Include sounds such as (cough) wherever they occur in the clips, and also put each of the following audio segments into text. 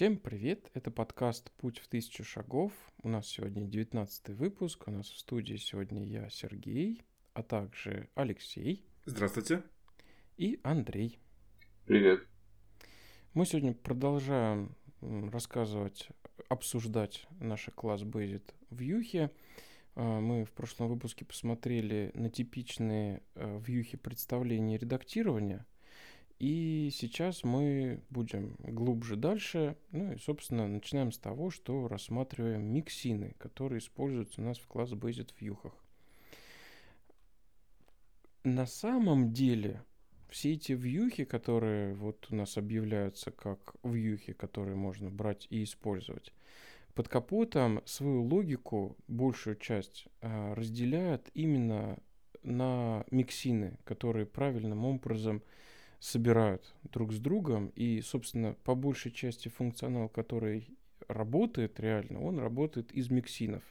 Всем привет! Это подкаст «Путь в тысячу шагов». У нас сегодня 19 выпуск. У нас в студии сегодня я, Сергей, а также Алексей. Здравствуйте. И Андрей. Привет. Мы сегодня продолжаем рассказывать, обсуждать наши класс Basic вьюхи. А, мы в прошлом выпуске посмотрели на типичные э, вьюхи представления и редактирования – и сейчас мы будем глубже дальше. Ну и, собственно, начинаем с того, что рассматриваем миксины, которые используются у нас в класс Based вьюхах. На самом деле, все эти вьюхи, которые вот у нас объявляются как вьюхи, которые можно брать и использовать, под капотом свою логику, большую часть, а, разделяют именно на миксины, которые правильным образом собирают друг с другом, и, собственно, по большей части функционал, который работает реально, он работает из миксинов.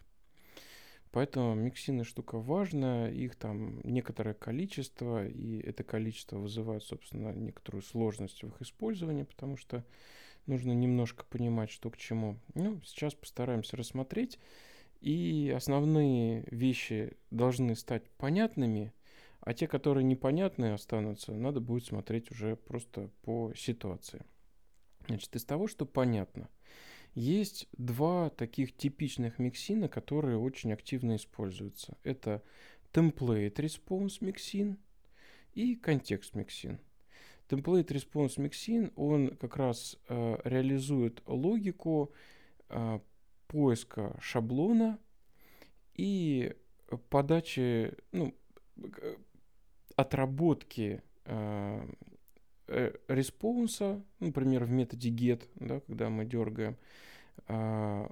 Поэтому миксины штука важная, их там некоторое количество, и это количество вызывает, собственно, некоторую сложность в их использовании, потому что нужно немножко понимать, что к чему. Ну, сейчас постараемся рассмотреть, и основные вещи должны стать понятными, а те, которые непонятные останутся, надо будет смотреть уже просто по ситуации. Значит, из того, что понятно, есть два таких типичных миксина, которые очень активно используются. Это template response миксин и контекст миксин. Template response миксин, он как раз э, реализует логику э, поиска шаблона и подачи, ну, отработки э, э, response 'а, например, в методе get, да, когда мы дергаем, э,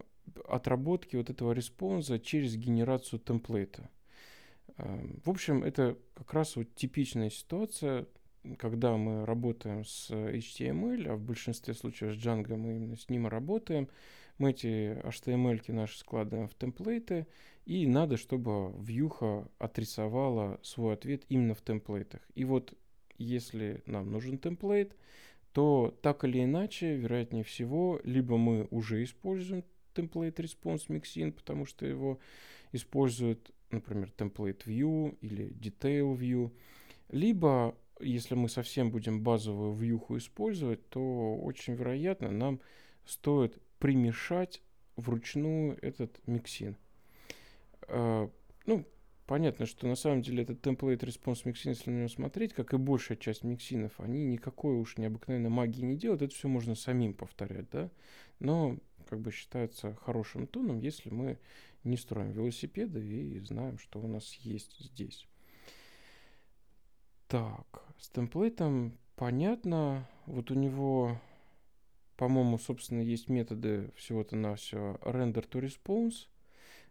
отработки вот этого response 'а через генерацию template 'а. В общем, это как раз вот типичная ситуация, когда мы работаем с HTML, а в большинстве случаев с Django мы именно с ним работаем, мы эти HTML наши складываем в темплейты, и надо, чтобы вьюха отрисовала свой ответ именно в темплейтах. И вот если нам нужен темплейт, то так или иначе, вероятнее всего, либо мы уже используем template response mixin, потому что его используют, например, template view или detail view, либо если мы совсем будем базовую вьюху использовать, то очень вероятно нам стоит примешать вручную этот миксин. А, ну, понятно, что на самом деле этот template response миксин, если на него смотреть, как и большая часть миксинов, они никакой уж необыкновенной магии не делают, это все можно самим повторять, да, но как бы считается хорошим тоном, если мы не строим велосипеды и знаем, что у нас есть здесь. Так, с темплейтом понятно, вот у него, по-моему, собственно, есть методы всего-то на все render to response,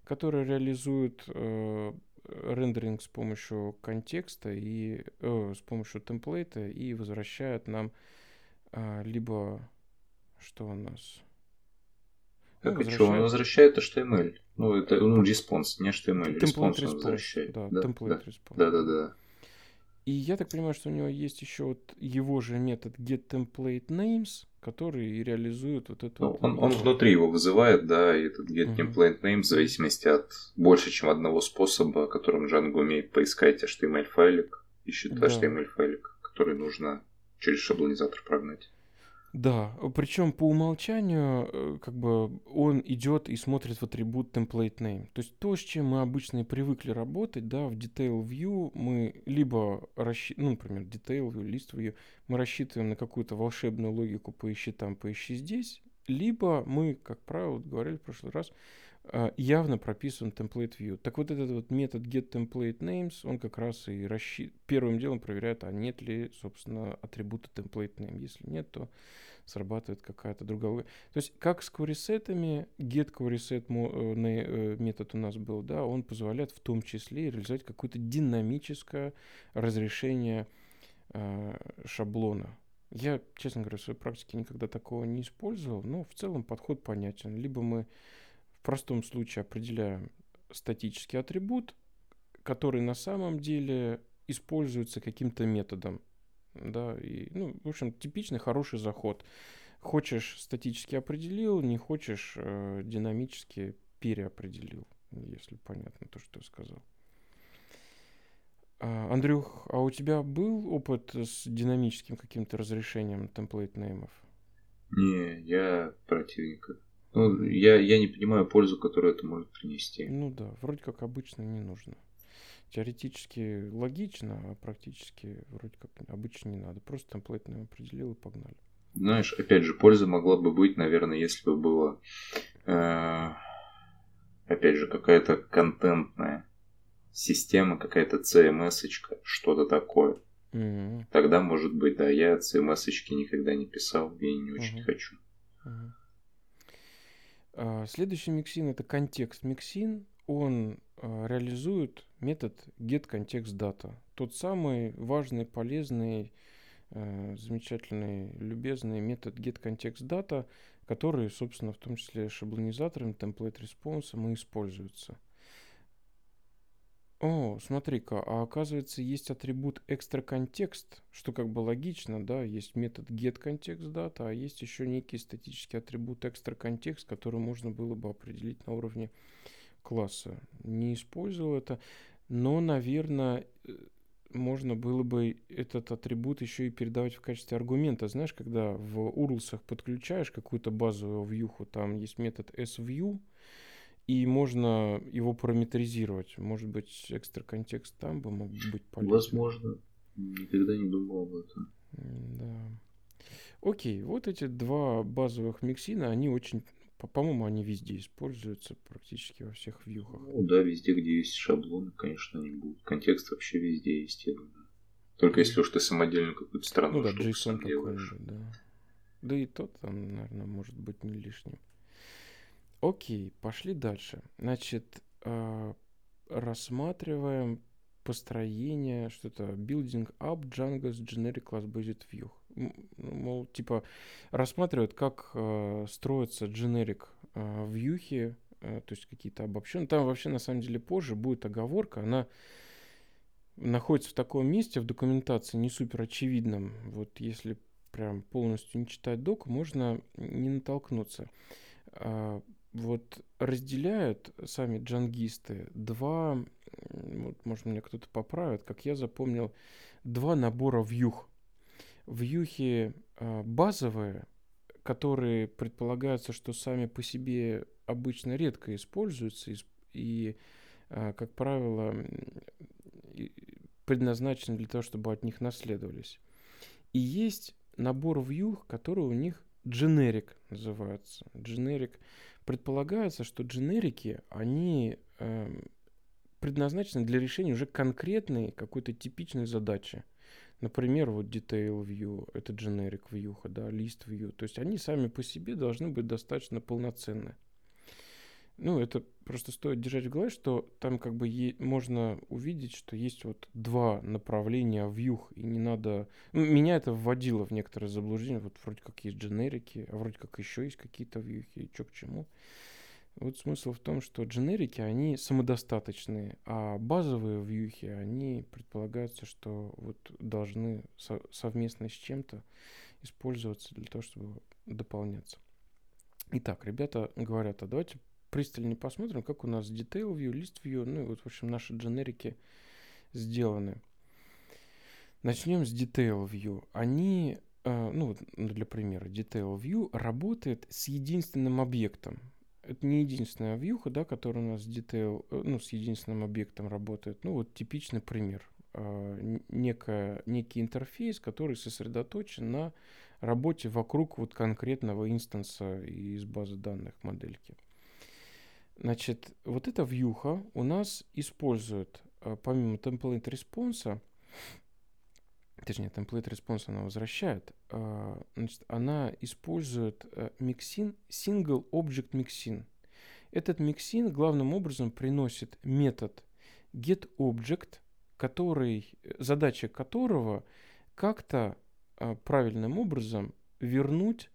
которые реализуют э, рендеринг с помощью контекста и э, с помощью темплейта и возвращают нам э, либо что у нас как ну, возвращает... что, он возвращает HTML. Ну, это, ну, response, не HTML. Template response, он возвращает. Да, да, template да, response. Да, да, да. И я так понимаю, что у него есть еще вот его же метод getTemplateNames, который реализует вот эту... Ну, вот он, он внутри его вызывает, да, и этот getTemplateNames в зависимости от больше, чем одного способа, которым Django умеет поискать HTML-файлик, ищет да. HTML-файлик, который нужно через шаблонизатор прогнать. Да, причем по умолчанию э, как бы он идет и смотрит в атрибут template name. То есть то, с чем мы обычно и привыкли работать, да, в detail view мы либо рассчитываем, ну, например, detail view, list view, мы рассчитываем на какую-то волшебную логику поищи там, поищи здесь, либо мы, как правило, говорили в прошлый раз, э, явно прописан template view. Так вот этот вот метод get template names, он как раз и расщи... первым делом проверяет, а нет ли, собственно, атрибута template name. Если нет, то срабатывает какая-то другая. То есть как с querysetами, get queryset э, э, метод у нас был, да, он позволяет в том числе реализовать какое-то динамическое разрешение э, шаблона. Я, честно говоря, в своей практике никогда такого не использовал, но в целом подход понятен. Либо мы простом случае определяем статический атрибут, который на самом деле используется каким-то методом да, и, ну, в общем, типичный хороший заход. Хочешь статически определил, не хочешь э, динамически переопределил, если понятно то, что я сказал. А, Андрюх, а у тебя был опыт с динамическим каким-то разрешением темплейт-неймов? Не, я противник. Ну, я, я не понимаю пользу, которую это может принести. Ну да, вроде как обычно не нужно. Теоретически логично, а практически вроде как обычно не надо. Просто темплейт нейм определил и погнали. Знаешь, опять же, польза могла бы быть, наверное, если бы было, э, опять же, какая-то контентная система, какая-то CMS-очка, что-то такое. Mm-hmm. Тогда, может быть, да, я CMS-очки никогда не писал и не очень mm-hmm. хочу. Mm-hmm. А, следующий миксин это контекст миксин. Он а, реализует метод getContextData. Тот самый важный, полезный, а, замечательный, любезный метод getContextData, который, собственно, в том числе шаблонизатором, template response и используется. О, смотри-ка, а оказывается, есть атрибут экстра контекст, что как бы логично, да, есть метод getContextData, а есть еще некий статический атрибут экстра контекст, который можно было бы определить на уровне класса. Не использовал это, но, наверное, можно было бы этот атрибут еще и передавать в качестве аргумента. Знаешь, когда в URLs подключаешь какую-то базовую вьюху, там есть метод sview, и можно его параметризировать. Может быть, экстра контекст там бы мог быть полезен. Возможно. Никогда не думал об этом. Да. Окей, вот эти два базовых миксина, они очень, по-моему, они везде используются, практически во всех вьюхах. Ну да, везде, где есть шаблоны, конечно, они будут. Контекст вообще везде есть, я думаю. Только если уж ты самодельную какую-то странную ну, да, штуку JSON делаешь. Да. да и тот там, наверное, может быть не лишним. Окей, пошли дальше. Значит, э, рассматриваем построение, что-то building up Django's generic class based view. Мол, типа рассматривают, как э, строятся generic э, вьюхи, то есть какие-то обобщенные. Там вообще на самом деле позже будет оговорка, она находится в таком месте в документации не супер очевидном. Вот если прям полностью не читать док, можно не натолкнуться. А, вот разделяют сами джангисты два, вот, может, меня кто-то поправит, как я запомнил, два набора вьюх. Вьюхи э, базовые, которые предполагаются, что сами по себе обычно редко используются и, и э, как правило, предназначены для того, чтобы от них наследовались. И есть набор вьюх, которые у них дженерик называются. Дженерик предполагается, что дженерики, они э, предназначены для решения уже конкретной какой-то типичной задачи. Например, вот detail view, это generic view, да, list view. То есть они сами по себе должны быть достаточно полноценны. Ну, это просто стоит держать в голове, что там как бы е- можно увидеть, что есть вот два направления вьюх, и не надо... Ну, меня это вводило в некоторые заблуждения. Вот вроде как есть дженерики, а вроде как еще есть какие-то вьюхи, и что к чему. Вот смысл в том, что дженерики, они самодостаточные, а базовые вьюхи, они предполагаются, что вот должны со- совместно с чем-то использоваться для того, чтобы дополняться. Итак, ребята говорят, а давайте пристальнее посмотрим, как у нас detail view, list view, ну и вот, в общем, наши дженерики сделаны. Начнем с detail view. Они, э, ну, ну, для примера, detail view работает с единственным объектом. Это не единственная вьюха, да, которая у нас detail, э, ну, с единственным объектом работает. Ну, вот типичный пример. Э, некая, некий интерфейс, который сосредоточен на работе вокруг вот конкретного инстанса из базы данных модельки. Значит, вот эта вьюха у нас использует, э, помимо template response, точнее, template response она возвращает, э, значит, она использует mixin, э, single object mixin. Этот mixin главным образом приносит метод getObject, который, задача которого как-то правильным образом вернуть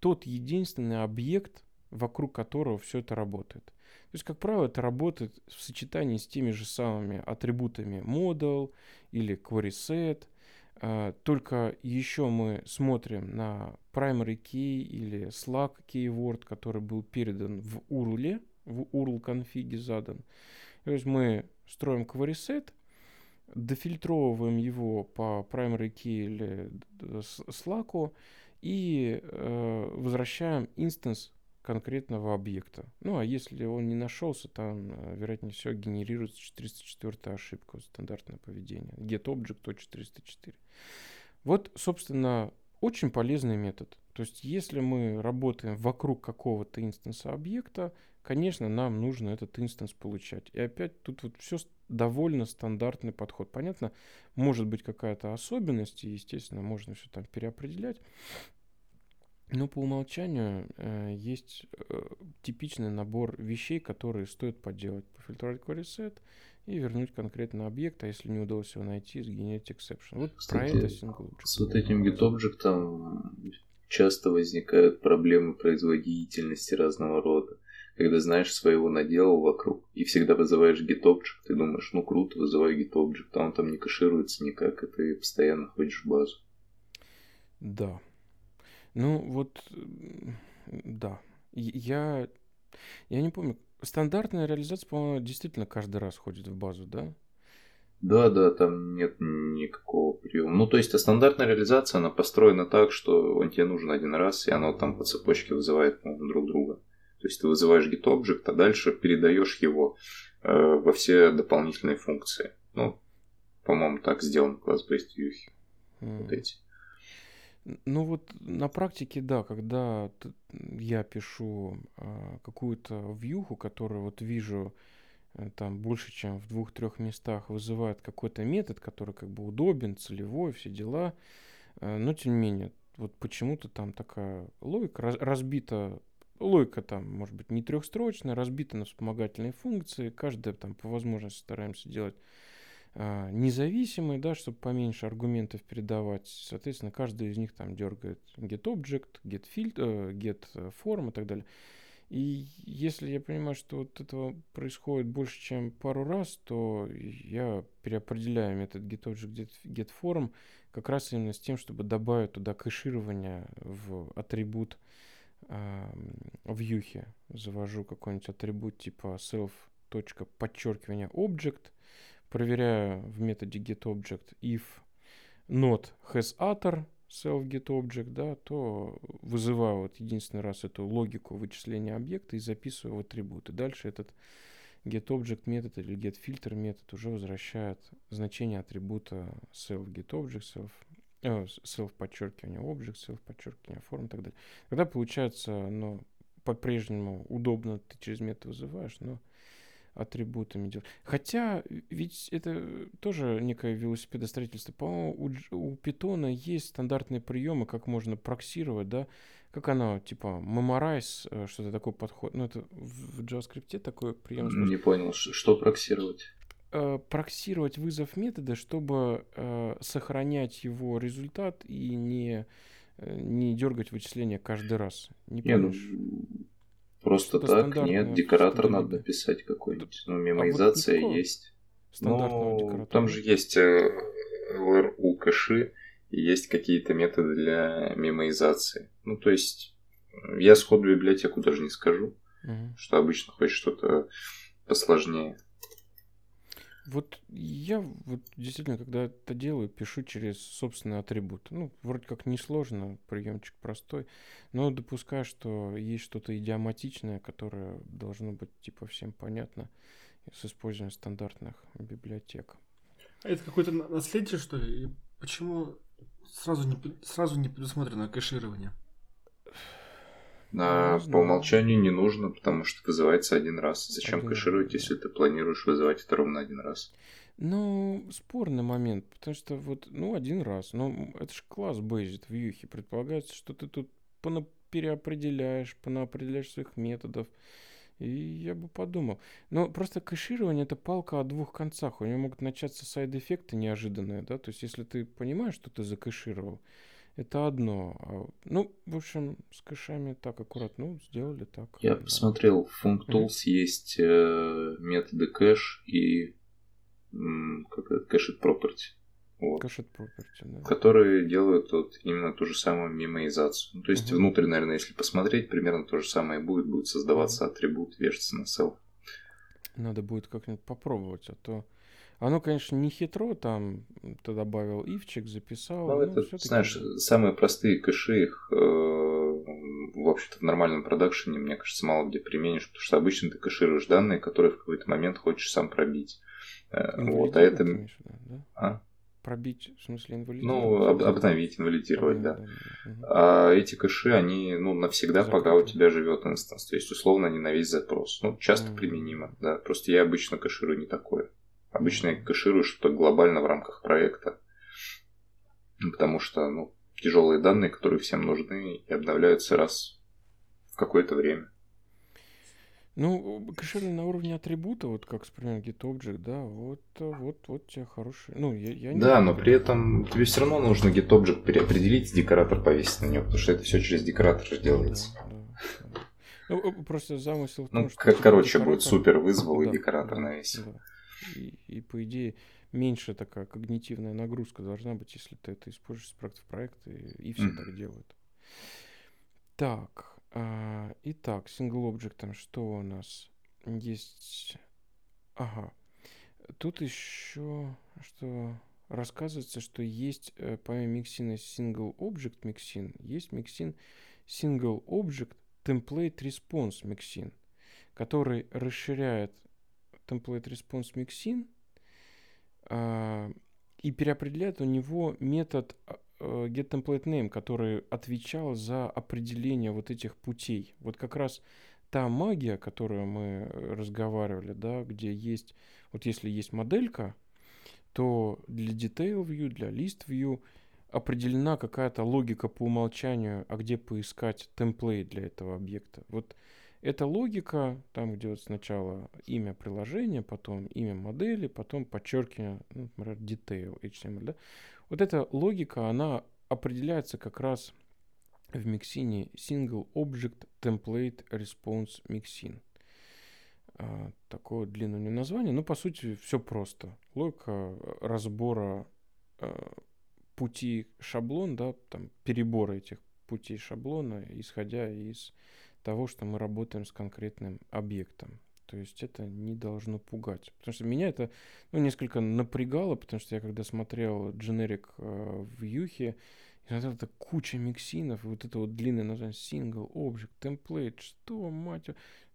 тот единственный объект, вокруг которого все это работает. То есть, как правило, это работает в сочетании с теми же самыми атрибутами model или query set, А, только еще мы смотрим на primary key или Slack keyword, который был передан в URL, в URL конфиге задан. То есть мы строим query set, дофильтровываем его по primary key или Slack и э, возвращаем инстанс конкретного объекта. Ну, а если он не нашелся, там, э, вероятнее всего, генерируется 404 ошибка, стандартное поведение. getObject.404. Вот, собственно, очень полезный метод. То есть, если мы работаем вокруг какого-то инстанса объекта, конечно, нам нужно этот инстанс получать. И опять тут вот все довольно стандартный подход. Понятно, может быть какая-то особенность, и, естественно, можно все там переопределять. Но по умолчанию э, есть э, типичный набор вещей, которые стоит поделать. Пофильтровать set и вернуть конкретный объект, а если не удалось его найти, сгенерить exception. Вот Кстати, про это single object. С вот этим GetObject часто возникают проблемы производительности разного рода. Когда знаешь, своего наделал вокруг, и всегда вызываешь GetObject, ты думаешь, ну круто, вызываю GetObject, а он там не кэшируется никак, и ты постоянно ходишь в базу. Да, ну, вот, да. Я, я не помню. Стандартная реализация, по-моему, действительно каждый раз ходит в базу, да? Да, да, там нет никакого приема. Ну, то есть, а стандартная реализация, она построена так, что он тебе нужен один раз, и оно там по цепочке вызывает друг друга. То есть, ты вызываешь GetObject, а дальше передаешь его э, во все дополнительные функции. Ну, по-моему, так сделан класс-based view. Mm. Вот эти. Ну вот на практике, да, когда я пишу а, какую-то вьюху, которую вот вижу э, там больше, чем в двух-трех местах вызывает какой-то метод, который как бы удобен, целевой, все дела, э, но тем не менее, вот почему-то там такая логика раз, разбита, логика там, может быть, не трехстрочная, разбита на вспомогательные функции, каждая там по возможности стараемся делать а, независимые, да, чтобы поменьше аргументов передавать. Соответственно, каждый из них там дергает getObject, getFilter, getForm и так далее. И если я понимаю, что вот этого происходит больше, чем пару раз, то я переопределяю метод getObject, getForm как раз именно с тем, чтобы добавить туда кэширование в атрибут э, в юхе. Завожу какой-нибудь атрибут типа self. подчеркивание object, проверяю в методе getObject if not has utter self getObject, да, то вызываю вот единственный раз эту логику вычисления объекта и записываю в атрибуты. Дальше этот getObject метод или getFilter метод уже возвращает значение атрибута self getObject, self э, self подчеркивание object, self подчеркивание форм и так далее. Тогда получается, ну, по-прежнему удобно ты через метод вызываешь, но атрибутами делать. Хотя, ведь это тоже некое велосипедостроительство. По-моему, у, у питона есть стандартные приемы, как можно проксировать, да, как оно, типа, memorize, э, что-то такое подход. Ну, это в JavaScript такой прием. Не понял, что проксировать? Э, проксировать вызов метода, чтобы э, сохранять его результат и не, э, не дергать вычисления каждый раз. Не ну, помнишь? Просто так, нет, декоратор надо писать какой-нибудь. Ну, мемоизация а вот есть. Ну, там же есть LRU э, кэши и есть какие-то методы для мемоизации. Ну, то есть, я сход в библиотеку даже не скажу, угу. что обычно хочешь что-то посложнее. Вот я вот действительно, когда это делаю, пишу через собственный атрибут. Ну, вроде как несложно, приемчик простой, но допускаю, что есть что-то идиоматичное, которое должно быть типа всем понятно с использованием стандартных библиотек. А это какое-то наследие, что ли? И почему сразу не, сразу не предусмотрено кэширование? На, по умолчанию не нужно, потому что вызывается один раз. Зачем один кэшировать, если ты планируешь вызывать это ровно один раз? Ну, спорный момент, потому что вот, ну, один раз. Но это же класс бейзит в юхе. Предполагается, что ты тут переопределяешь, понаопределяешь своих методов. И я бы подумал. Но просто кэширование это палка о двух концах. У него могут начаться сайд-эффекты неожиданные, да. То есть, если ты понимаешь, что ты закэшировал, это одно. А, ну, в общем, с кэшами так аккуратно ну, сделали так. Я да. посмотрел, в functools mm-hmm. есть э, методы кэш и как это, cached property. Вот, Cached property, да. которые делают вот именно ту же самую мемоизацию. Ну, то есть Мгм. внутрь, наверное, если посмотреть, примерно то же самое будет. Будет создаваться атрибут, вешаться на self. Надо будет как-нибудь попробовать, а то... Оно, конечно, не хитро, там ты добавил ивчик, записал. Ну, это, знаешь, самые простые кэши, их, э, в общем-то, в нормальном продакшене, мне кажется, мало где применишь, потому что обычно ты кэшируешь данные, которые в какой-то момент хочешь сам пробить. Э, Вот, а это... да? А? Пробить, в смысле, Ну, инвалидировать? об- обновить, инвалидировать, да. Да. А эти кэши, они, ну, навсегда, пока у Закрыты. тебя живет инстанс. То есть, условно, они на весь запрос. Ну, часто Мгм. применимо, да. Просто я обычно кэширую не такое. Обычно я кэширую что-то глобально в рамках проекта. Ну, Потому что, ну, тяжелые данные, которые всем нужны, и обновляются раз в какое-то время. Ну, кэширование на уровне атрибута, вот как, например, GetObject, да, вот, вот, вот тебе хороший. Ну, я, я не Да, но при этом тебе все равно нужно GetObject переопределить, декоратор повесить на него, потому что это все через декоратор же Да, делается. да, да. Ну, э, просто замысел в том, Ну, что типа, короче, будет декоратор- супер вызвал и Да, декоратор да, навесил. да. И, и, по идее, меньше такая когнитивная нагрузка должна быть, если ты это используешь с проекта в проект, и, и все Мгм. так делают. Так, а, итак, single object, что у нас есть? Ага. Тут еще что рассказывается, что есть э, помимо миксина single object mixin, есть миксин single object template response mixin, который расширяет template response mixin а, и переопределяет у него метод а, э, getTemplateName, который отвечал за определение вот этих путей. Вот как раз та магия, о которой мы разговаривали, да, где есть, вот если есть моделька, то для Detail View, для List View определена какая-то логика по умолчанию, а где поискать темплейт для этого объекта. Вот эта логика, там, где вот сначала имя приложения, потом имя модели, потом подчеркивание, ну, например, detail HTML, да? Вот эта логика, она определяется как раз в миксине Single Object Template Response Mixin. А, такое длинное название. Ну, по сути, все просто. Логика разбора а, пути шаблон, да, там перебора этих путей шаблона, исходя из того, что мы работаем с конкретным объектом. То есть это не должно пугать. Потому что меня это ну, несколько напрягало, потому что я когда смотрел дженерик э, в Юхе, и смотрел, это куча миксинов, и вот это вот длинное название single, object, template, что, мать,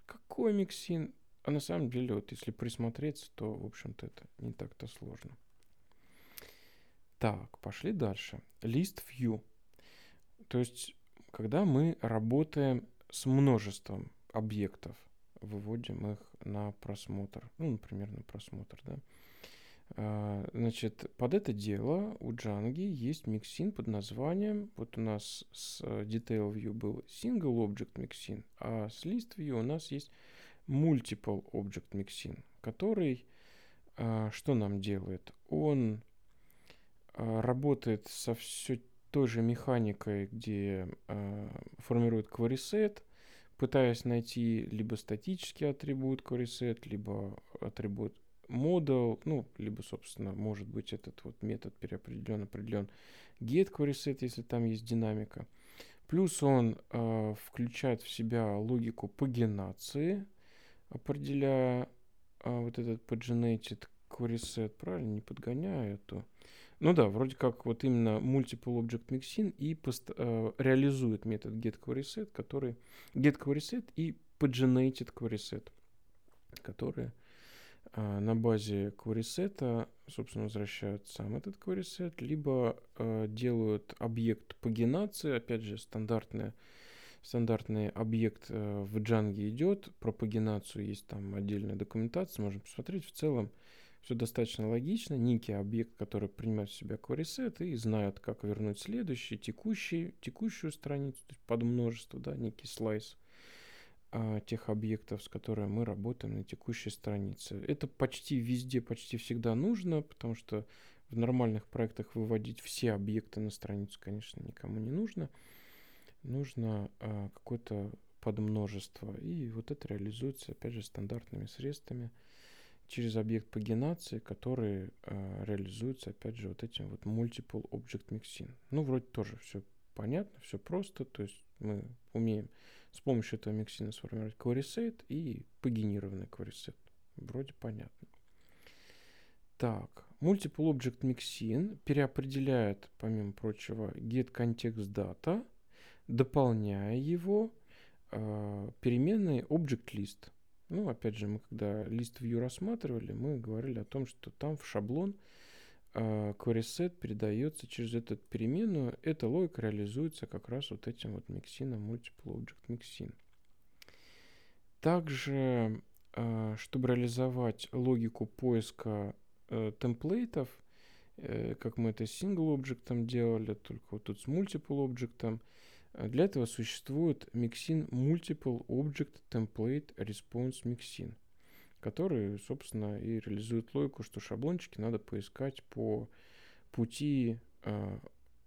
какой миксин? А на самом деле, вот если присмотреться, то, в общем-то, это не так-то сложно. Так, пошли дальше. List view. То есть, когда мы работаем с множеством объектов, выводим их на просмотр. Ну, например, на просмотр, да. А, Значит, под это дело у Django есть миксин под названием, вот у нас с Detail View был Single Object Mixin, а с List View у нас есть Multiple Object Mixin, который а, что нам делает? Он а, работает со все той же механикой, где а, формирует set, пытаясь найти либо статический атрибут set, либо атрибут model, ну, либо, собственно, может быть этот вот метод переопределен, определен get query set, если там есть динамика. Плюс он э, включает в себя логику пагинации, определяя э, вот этот paginated query set, правильно, не подгоняю эту. Ну да, вроде как вот именно multiple object mixin и пост- э, реализует метод get query set, который get query set и paginated query set, которые а, на базе query set, собственно, возвращают сам этот query set, либо э, делают объект пагинации, опять же, стандартная стандартный объект э, в Django идет, про пагинацию есть там отдельная документация, можно посмотреть. В целом все достаточно логично. Некий объект, который принимает в себя set и знает, как вернуть следующий, текущий, текущую страницу, то есть под множество, да, некий слайс а, тех объектов, с которыми мы работаем на текущей странице. Это почти везде, почти всегда нужно, потому что в нормальных проектах выводить все объекты на страницу, конечно, никому не нужно. Нужно а, какое-то подмножество. И вот это реализуется, опять же, стандартными средствами, через объект пагинации, который э, реализуется, опять же, вот этим вот multiple object mixin. Ну, вроде тоже все понятно, все просто, то есть мы умеем с помощью этого миксина сформировать query и пагинированный query Вроде понятно. Так, Multiple Object Mixin переопределяет, помимо прочего, get context data, дополняя его э, переменной object list. Ну, опять же, мы когда list view рассматривали, мы говорили о том, что там в шаблон э, query set передается через эту переменную. Эта логика реализуется как раз вот этим вот миксином multiple object mixin. Также а, чтобы реализовать логику поиска э, темплейтов, э, как мы это с single объектом делали, только вот тут с multiple э, для этого существует mixin multiple object template response mixin, который, собственно, и реализует логику, что шаблончики надо поискать по пути э,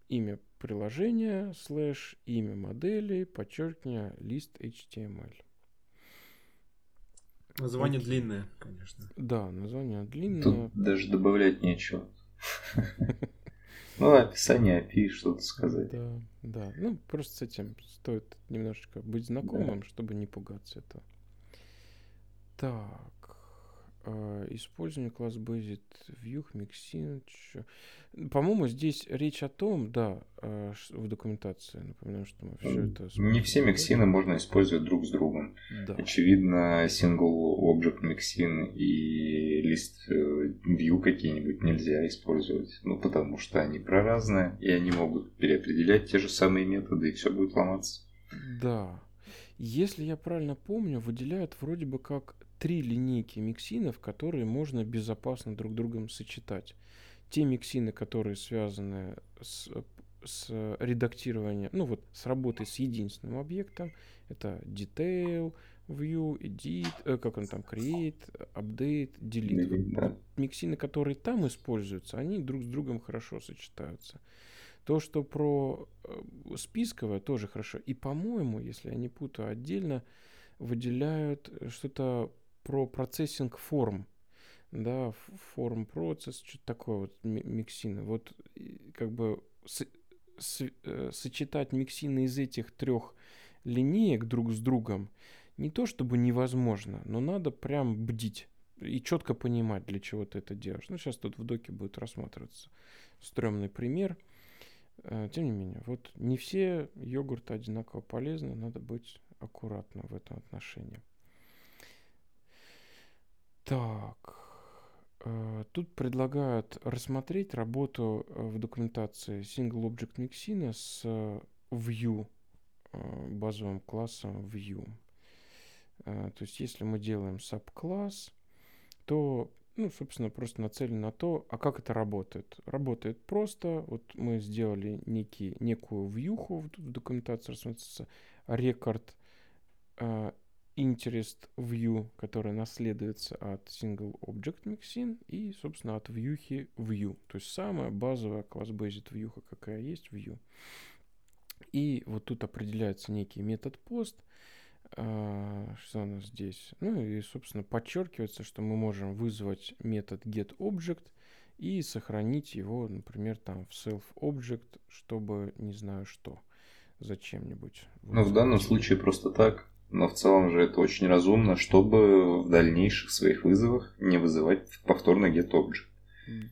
имя приложения, слэш, имя модели, подчеркивание, лист HTML. Название Окей. длинное, конечно. Да, название длинное. Тут даже добавлять нечего. (laughs) Ну, описание API, что-то сказать. Да, да. Ну, просто с этим стоит немножечко быть знакомым, чтобы не пугаться этого. Так. А, использование класс Based View, Mixin. По-моему, здесь речь о том, да, а, в документации. Напоминаю, что мы все это... Не все миксины можно использовать друг с другом. Да. Очевидно, single object миксин и лист э, view какие-нибудь нельзя использовать. Ну, потому что они проразные, и они могут переопределять те же самые методы, и все будет ломаться. Да. Если я правильно помню, выделяют вроде бы как три линейки миксинов, которые можно безопасно друг другом сочетать. Те миксины, которые связаны с, с редактированием, ну вот с работой с единственным объектом, это detail, view, edit, э, как он там, create, update, delete. Миксины, которые там используются, они друг с другом хорошо сочетаются. То, что про э, списковое, тоже хорошо. И, по-моему, если я не путаю, отдельно выделяют что-то про процессинг форм, да, форм процесс, что-то такое вот миксины. Вот как бы с, с, э, сочетать миксины из этих трех линеек друг с другом не то чтобы невозможно, но надо прям бдить и четко понимать, для чего ты это делаешь. Ну, сейчас тут в доке будет рассматриваться стрёмный пример. Э, тем не менее, вот не все йогурты одинаково полезны, надо быть аккуратным в этом отношении. Так. Э, тут предлагают рассмотреть работу э, в документации Single Object Mixin с View, базовым классом View. То есть, если мы делаем subкласс, то, ну, собственно, просто нацелен на то, а как это работает. Работает просто. Вот мы сделали некий, некую вьюху в, документации, рассматривается рекорд interest view, который наследуется от single object mixin и, собственно, от view view. То есть самая базовая class-based view, какая есть, view. И вот тут определяется некий метод post. А, что у нас здесь? Ну и, собственно, подчеркивается, что мы можем вызвать метод getObject и сохранить его, например, там в self-object, чтобы не знаю что, зачем-нибудь. Ну, в данном случае просто так но в целом же это очень разумно, чтобы в дальнейших своих вызовах не вызывать повторно getObject.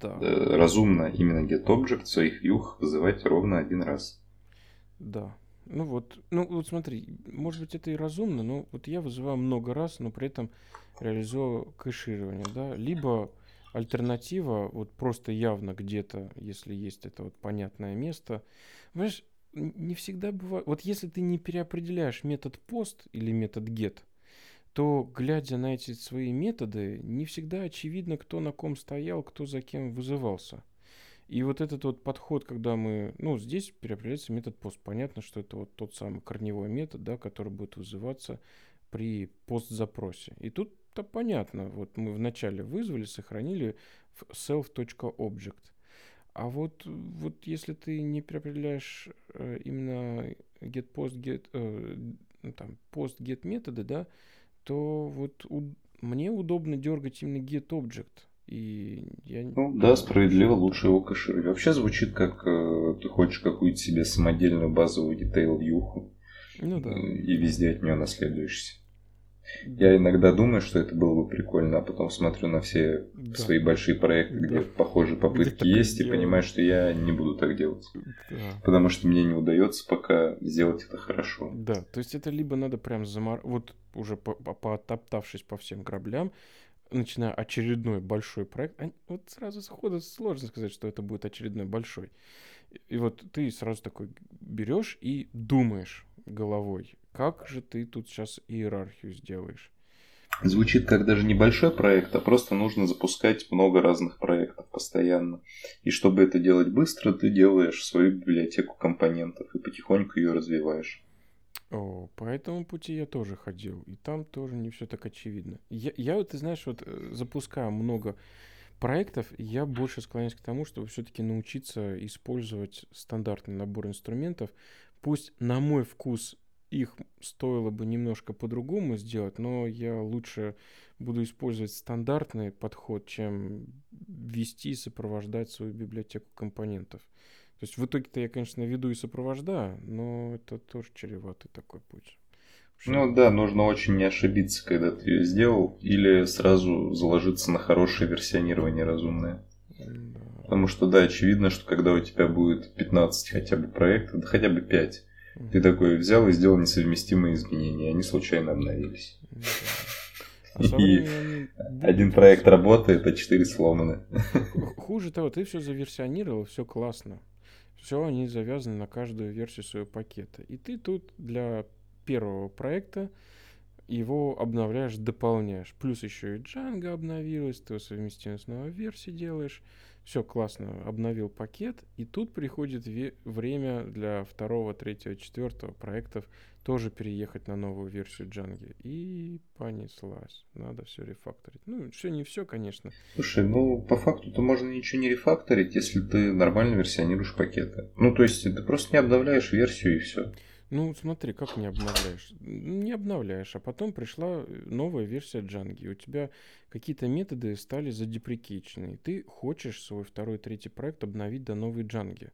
Да. Разумно именно getObject в своих вьюх вызывать ровно один раз. Да. Ну вот, ну вот смотри, может быть это и разумно, но вот я вызываю много раз, но при этом реализую кэширование, да, либо альтернатива, вот просто явно где-то, если есть это вот понятное место. Понимаешь, не всегда бывает. Вот если ты не переопределяешь метод пост или метод get, то, глядя на эти свои методы, не всегда очевидно, кто на ком стоял, кто за кем вызывался. И вот этот вот подход, когда мы, ну, здесь переопределяется метод пост. Понятно, что это вот тот самый корневой метод, да, который будет вызываться при пост-запросе. И тут-то понятно, вот мы вначале вызвали, сохранили в self.object. А вот, вот если ты не переопределяешь э, именно get post get э, ну, там post get методы, да, то вот у, мне удобно дергать именно getObject. И я... Ну да, справедливо, лучше его кэшировать. Вообще звучит как э, ты хочешь какую-то себе самодельную базовую вьюху. Ну да. И везде от нее наследуешься. Я иногда думаю, что это было бы прикольно, а потом смотрю на все да. свои большие проекты, где да. похожие попытки где есть, и понимаю, что я не буду так делать. Да. Потому что мне не удается пока сделать это хорошо. Да, то есть это либо надо прям замор... вот уже по потоптавшись по всем граблям, начиная очередной большой проект, вот сразу сходу сложно сказать, что это будет очередной большой. И вот ты сразу такой берешь и думаешь головой, как же ты тут сейчас иерархию сделаешь? Звучит как даже небольшой проект, а просто нужно запускать много разных проектов постоянно. И чтобы это делать быстро, ты делаешь свою библиотеку компонентов и потихоньку ее развиваешь. О, по этому пути я тоже ходил, и там тоже не все так очевидно. Я, я вот, ты знаешь, вот э, запускаю много проектов, я больше склоняюсь к тому, чтобы все-таки научиться использовать стандартный набор инструментов. Пусть на мой вкус их стоило бы немножко по-другому сделать, но я лучше буду использовать стандартный подход, чем вести и сопровождать свою библиотеку компонентов. То есть в итоге-то я, конечно, веду и сопровождаю, но это тоже чреватый такой путь. Ну да, нужно очень не ошибиться, когда ты ее сделал, или сразу заложиться на хорошее версионирование разумное. Да. Потому что да, очевидно, что когда у тебя будет 15 хотя бы проектов, да хотя бы 5, ты такой взял и сделал несовместимые изменения, они случайно обновились. А и один проект работает, а четыре сломаны. Хуже того, ты все заверсионировал, все классно. Все, они завязаны на каждую версию своего пакета. И ты тут для первого проекта его обновляешь, дополняешь. Плюс еще и Django обновилась, ты совместимость новой версии делаешь. Все классно, обновил пакет, и тут приходит время для второго, третьего, четвертого проектов тоже переехать на новую версию Django. И понеслась. Надо все рефакторить. Ну, все не все, конечно. Слушай, ну, по факту-то можно ничего не рефакторить, если ты нормально версионируешь пакеты. Ну, то есть, ты просто не обновляешь версию и все. Ну, смотри, как не обновляешь? Не обновляешь, а потом пришла новая версия Django. У тебя какие-то методы стали задеприкичены. Ты хочешь свой второй, третий проект обновить до новой Django.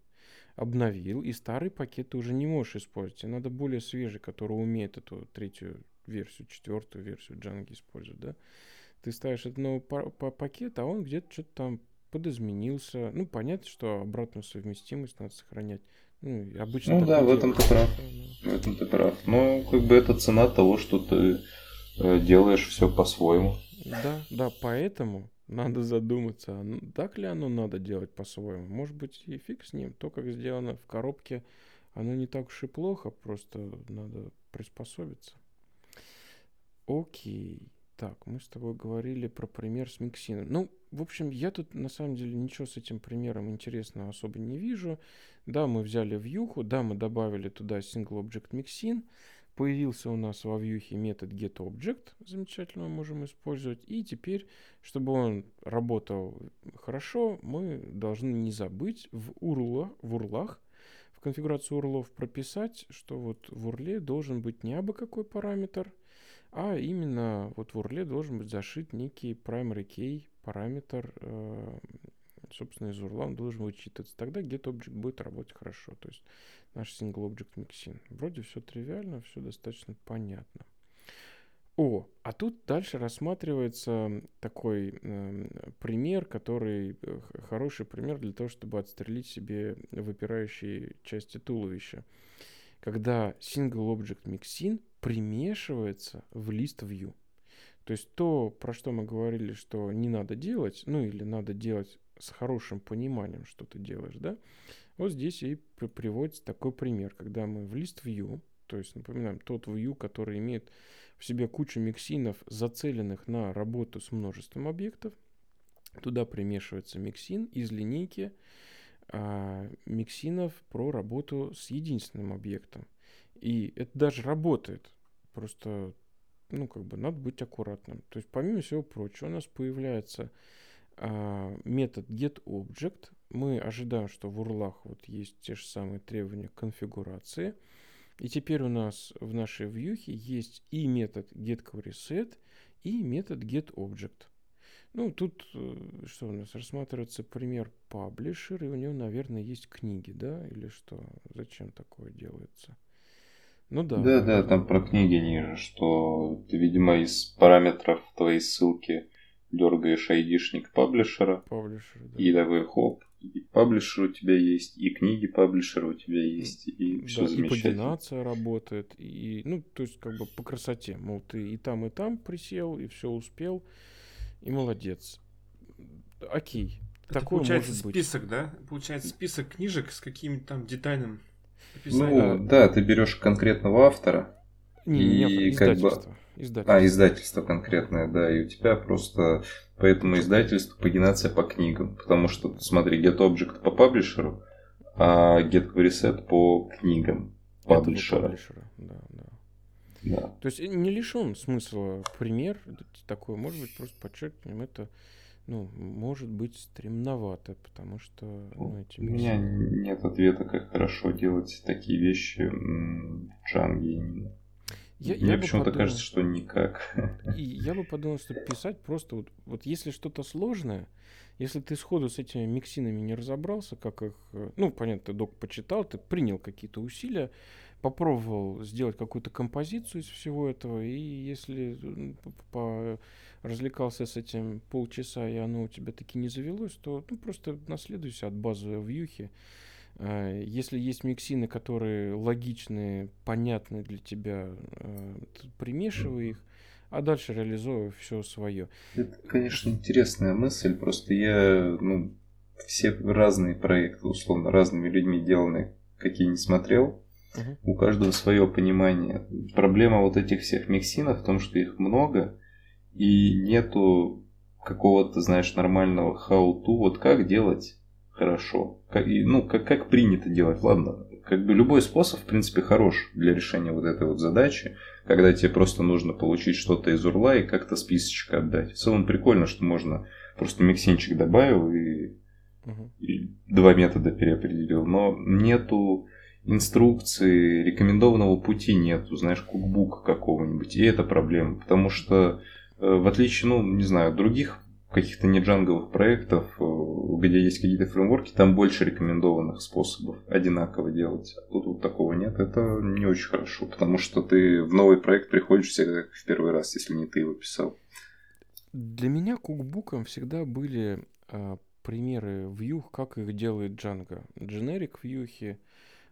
Обновил, и старый пакет ты уже не можешь использовать. Тебе надо более свежий, который умеет эту третью версию, четвертую версию Django использовать, да? Ты ставишь этот новый пакет, а он где-то что-то там подизменился. Ну, понятно, что обратную совместимость надо сохранять. Ну, обычно ну да, в этом ты прав. В этом ты прав. Но как бы это цена того, что ты э, делаешь все по-своему. Да, да, поэтому надо задуматься, а так ли оно надо делать по-своему. Может быть, и фиг с ним. То, как сделано в коробке, оно не так уж и плохо, просто надо приспособиться. Окей. Так, мы с тобой говорили про пример с миксином. Ну, в общем, я тут на самом деле ничего с этим примером интересного особо не вижу. Да, мы взяли вьюху, да, мы добавили туда single object mixin. Появился у нас во вьюхе метод getObject, замечательно можем использовать. И теперь, чтобы он работал хорошо, мы должны не забыть в, урла, в урлах, в конфигурацию урлов прописать, что вот в урле должен быть не абы какой параметр, а именно вот в урле должен быть зашит некий primary key параметр, э, собственно, из урла он должен вычитываться. Тогда getObject будет работать хорошо. То есть наш single object mixin. Вроде все тривиально, все достаточно понятно. О, а тут дальше рассматривается такой э, пример, который э, хороший пример для того, чтобы отстрелить себе выпирающие части туловища. Когда single object mixin примешивается в лист view. То есть то, про что мы говорили, что не надо делать, ну или надо делать с хорошим пониманием, что ты делаешь, да, вот здесь и приводится такой пример, когда мы в лист view, то есть, напоминаем, тот view, который имеет в себе кучу миксинов, зацеленных на работу с множеством объектов, туда примешивается миксин из линейки а, миксинов про работу с единственным объектом. И это даже работает. Просто, ну, как бы надо быть аккуратным. То есть, помимо всего прочего, у нас появляется а, метод getObject. Мы ожидаем, что в урлах вот есть те же самые требования конфигурации. И теперь у нас в нашей вьюхе есть и метод getQuerySet, и метод getObject. Ну, тут э, что у нас рассматривается пример паблишер, и у него, наверное, есть книги, да, или что? Зачем такое делается? Ну да. Да, да, там про книги ниже, что ты, видимо, из параметров твоей ссылки дергаешь айдишник паблишера. Паблишер, да. И такой хоп, и паблишер у тебя есть, и книги паблишера у тебя есть, и все да, замечательно. И пагинация работает, и, ну, то есть, как бы по красоте. Мол, ты и там, и там присел, и все успел, и молодец. Окей. Это Такое получается может список, быть. да? Получается список книжек с каким-то там детальным Ну, да, ты берешь конкретного автора. Не, и не как бы Издательство. А, издательство конкретное, да, и у тебя просто по этому издательству пагинация по книгам. Потому что, смотри, GetObject по паблишеру, а GetQuerySet по книгам паблишера. паблишера. Да, да. Да. То есть не лишен смысла пример такой, может быть, просто подчеркнем, это ну, может быть стремновато, потому что... Ну, эти У меня нет ответа, как хорошо делать такие вещи в Джанге. Я, Мне я почему-то подумал, кажется, что никак. И я бы подумал, что писать просто вот, вот если что-то сложное, если ты сходу с этими миксинами не разобрался, как их, э, ну, понятно, ты док почитал, ты принял какие-то усилия, попробовал сделать какую-то композицию из всего этого, и если развлекался с этим полчаса, и оно у тебя таки не завелось, то ну, просто наследуйся от базовой вьюхи, Э, если есть миксины, которые логичные, понятные для тебя, э, примешивай их, а дальше реализуй все свое. Это, конечно, интересная мысль, просто я, ну, все разные проекты, условно, разными людьми деланные, какие не смотрел, у каждого свое понимание. Проблема вот этих всех миксинов в том, что их много, и нету какого-то, знаешь, нормального how-to, вот как делать хорошо. Как, ну, как, как принято делать, ладно. Как бы любой способ, в принципе, хорош для решения вот этой вот задачи, когда тебе просто нужно получить что-то из урла и как-то списочек отдать. В целом прикольно, что можно просто миксинчик добавил и, угу. и два метода переопределил. Но нету инструкции, рекомендованного пути нету, знаешь, кукбука какого-нибудь. И это проблема, потому что э, в отличие, ну, не знаю, других каких-то не джанговых проектов, э, где есть какие-то фреймворки, там больше рекомендованных способов одинаково делать. А тут вот такого нет. Это не очень хорошо, потому что ты в новый проект приходишь всегда в первый раз, если не ты его писал. Для меня кукбуком всегда были а, примеры вьюх, как их делает Django. Дженерик вьюхи.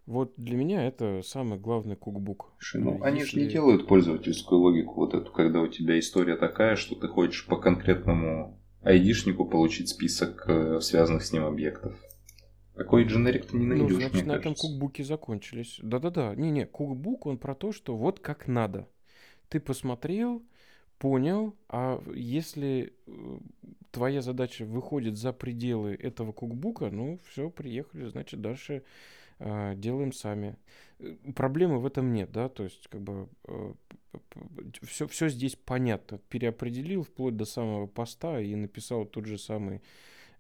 Вот для меня это самый главный кукбук. Ну Если... они же не делают пользовательскую логику вот эту, когда у тебя история такая, что ты хочешь по конкретному айдишнику получить список э, связанных с ним объектов. Такой дженерик ты не найдешь, Ну, значит, на этом кукбуки закончились. Да-да-да. Не-не, кукбук, он про то, что вот как надо. Ты посмотрел, понял, а если э, твоя задача выходит за пределы этого кукбука, ну, все, приехали, значит, дальше э, делаем сами. Э, проблемы в этом нет, да, то есть, как бы, э, все, все здесь понятно. Переопределил вплоть до самого поста и написал тот же самый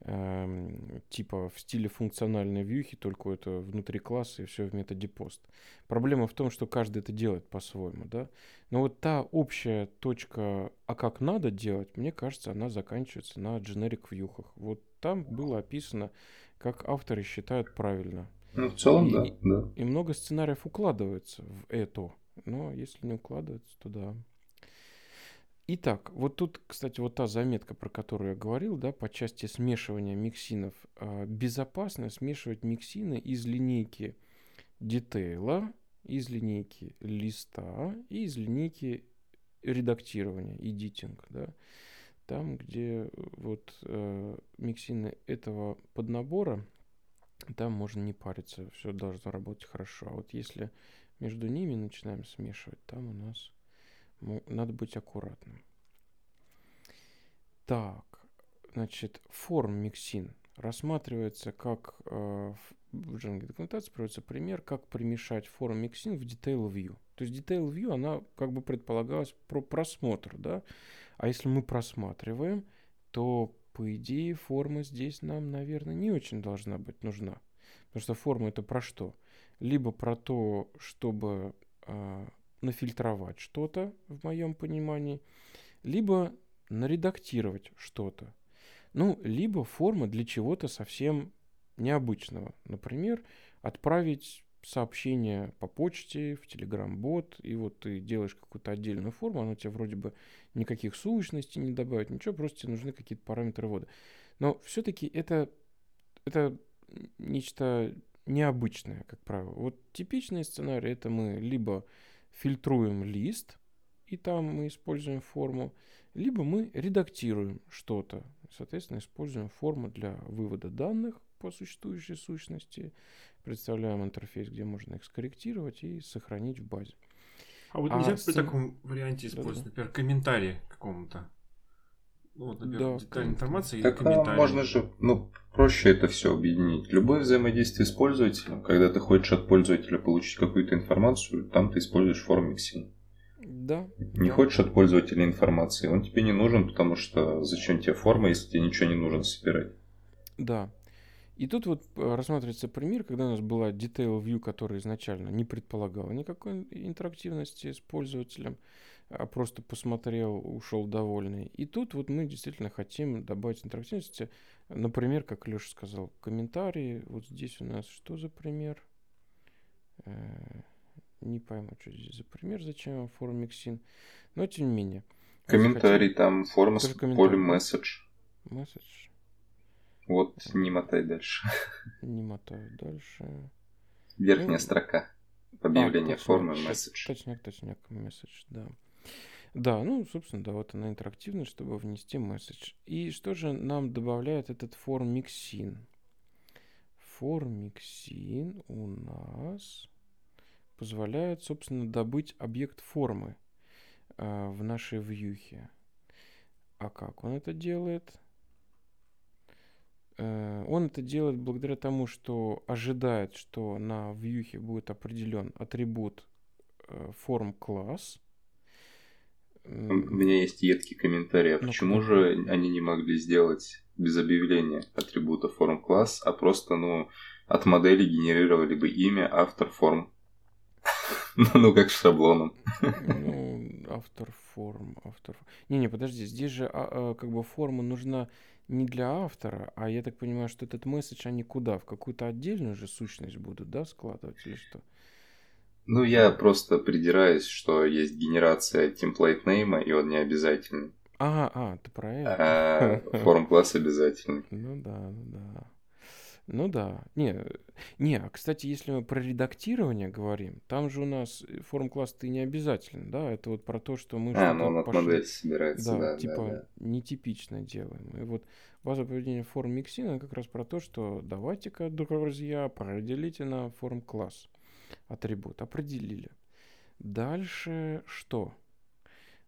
э, типа в стиле функциональной вьюхи, только это внутри класса и все в методе пост. Проблема в том, что каждый это делает по-своему, да. Но вот та общая точка, а как надо делать, мне кажется, она заканчивается на generic вьюхах. Вот там было описано, как авторы считают правильно. Ну, в целом, и, да, да. И много сценариев укладывается в это. Но если не укладывается, то да. Итак, вот тут, кстати, вот та заметка, про которую я говорил, да, по части смешивания миксинов. А, безопасно смешивать миксины из линейки детейла, из линейки листа и из линейки редактирования, editing, да. Там, где вот э, миксины этого поднабора, там можно не париться, все должно работать хорошо. А вот если между ними начинаем смешивать, там у нас надо быть аккуратным. Так, значит, форм миксин рассматривается как э, в Django документации приводится пример, как примешать форм миксин в detail view. То есть detail view, она как бы предполагалась про просмотр, да? А если мы просматриваем, то по идее форма здесь нам, наверное, не очень должна быть нужна. Потому что форма это про что? либо про то, чтобы э, нафильтровать что-то, в моем понимании, либо наредактировать что-то. Ну, либо форма для чего-то совсем необычного. Например, отправить сообщение по почте, в Telegram-бот, и вот ты делаешь какую-то отдельную форму, она тебе вроде бы никаких сущностей не добавит, ничего, просто тебе нужны какие-то параметры ввода. Но все-таки это, это нечто необычное, как правило. Вот типичный сценарий это мы либо фильтруем лист, и там мы используем форму, либо мы редактируем что-то, соответственно, используем форму для вывода данных по существующей сущности, представляем интерфейс, где можно их скорректировать и сохранить в базе. А вот нельзя а при таком варианте использовать, да, например, комментарий какому-то? Ну, вот, например, да, детальная информация так, или комментарий. можно же, ну, проще это все объединить. Любое взаимодействие с пользователем, когда ты хочешь от пользователя получить какую-то информацию, там ты используешь FormMixin. Да. Не да. хочешь от пользователя информации, он тебе не нужен, потому что зачем тебе форма, если тебе ничего не нужно собирать. Да. И тут вот э, рассматривается пример, когда у нас была Detail View, которая изначально не предполагала никакой интерактивности с пользователем, а просто посмотрел, ушел довольный. И тут вот мы действительно хотим добавить интерактивности. Например, как Леша сказал, комментарии. Вот здесь у нас что за пример? Э, не пойму, что здесь за пример, зачем форм миксин. Но тем не менее. Комментарий, хотим... там форма с полем message. Message. Вот, не мотай дальше. Не мотаю дальше. Верхняя ну, строка. Объявление а, формы message. Точняк, точняк, message, да. Да, ну, собственно, да, вот она интерактивная, чтобы внести месседж. И что же нам добавляет этот форм mixin? Форм mixin у нас позволяет, собственно, добыть объект формы э, в нашей вьюхе. А как он это делает? Э, он это делает благодаря тому, что ожидает, что на вьюхе будет определен атрибут э, форм класс. У меня есть едкий комментарий. А ну, почему же они не могли сделать без объявления атрибута форм класс, а просто, ну, от модели генерировали бы имя, автор форм? (laughs) Ну, как шаблоном. Ну, автор форм, автор... Не-не, подожди, здесь же а, а, как бы форма нужна не для автора, а я так понимаю, что этот месседж они куда? В какую-то отдельную же сущность будут, да, складывать или что? Ну, я просто придираюсь, что есть генерация template name, и он не обязательный. А, а, ты про это? А (laughs) форм класс обязательный. Ну да, ну да. Ну да. Не, не, а, кстати, если мы про редактирование говорим, там же у нас форм класс ты не обязательно, да? Это вот про то, что мы а, ну он от модели собирается, да. Да, типа да, да. нетипично делаем. И вот база поведения форм миксина как раз про то, что давайте-ка, друзья, определите на форм класс атрибут. Определили. Дальше что?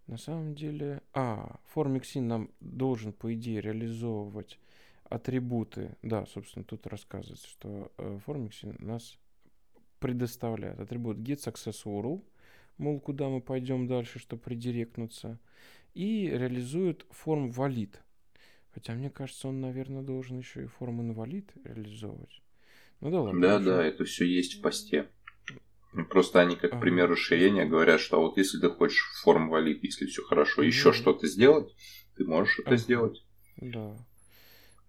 На самом деле... А, форм миксин нам должен, по идее, реализовывать атрибуты, да, собственно, тут рассказывается, что э, Formix нас предоставляет атрибут getSuccessURL, мол, куда мы пойдем дальше, чтобы придиректнуться, и реализует форм valid. Хотя мне кажется, он, наверное, должен еще и форм invalid реализовывать. Ну да ладно. Да, да, это все есть в посте. Просто они, как ага. пример расширения, говорят, что вот если ты хочешь форм valid, если все хорошо, угу. еще что-то сделать, ты можешь это ага. сделать. Да.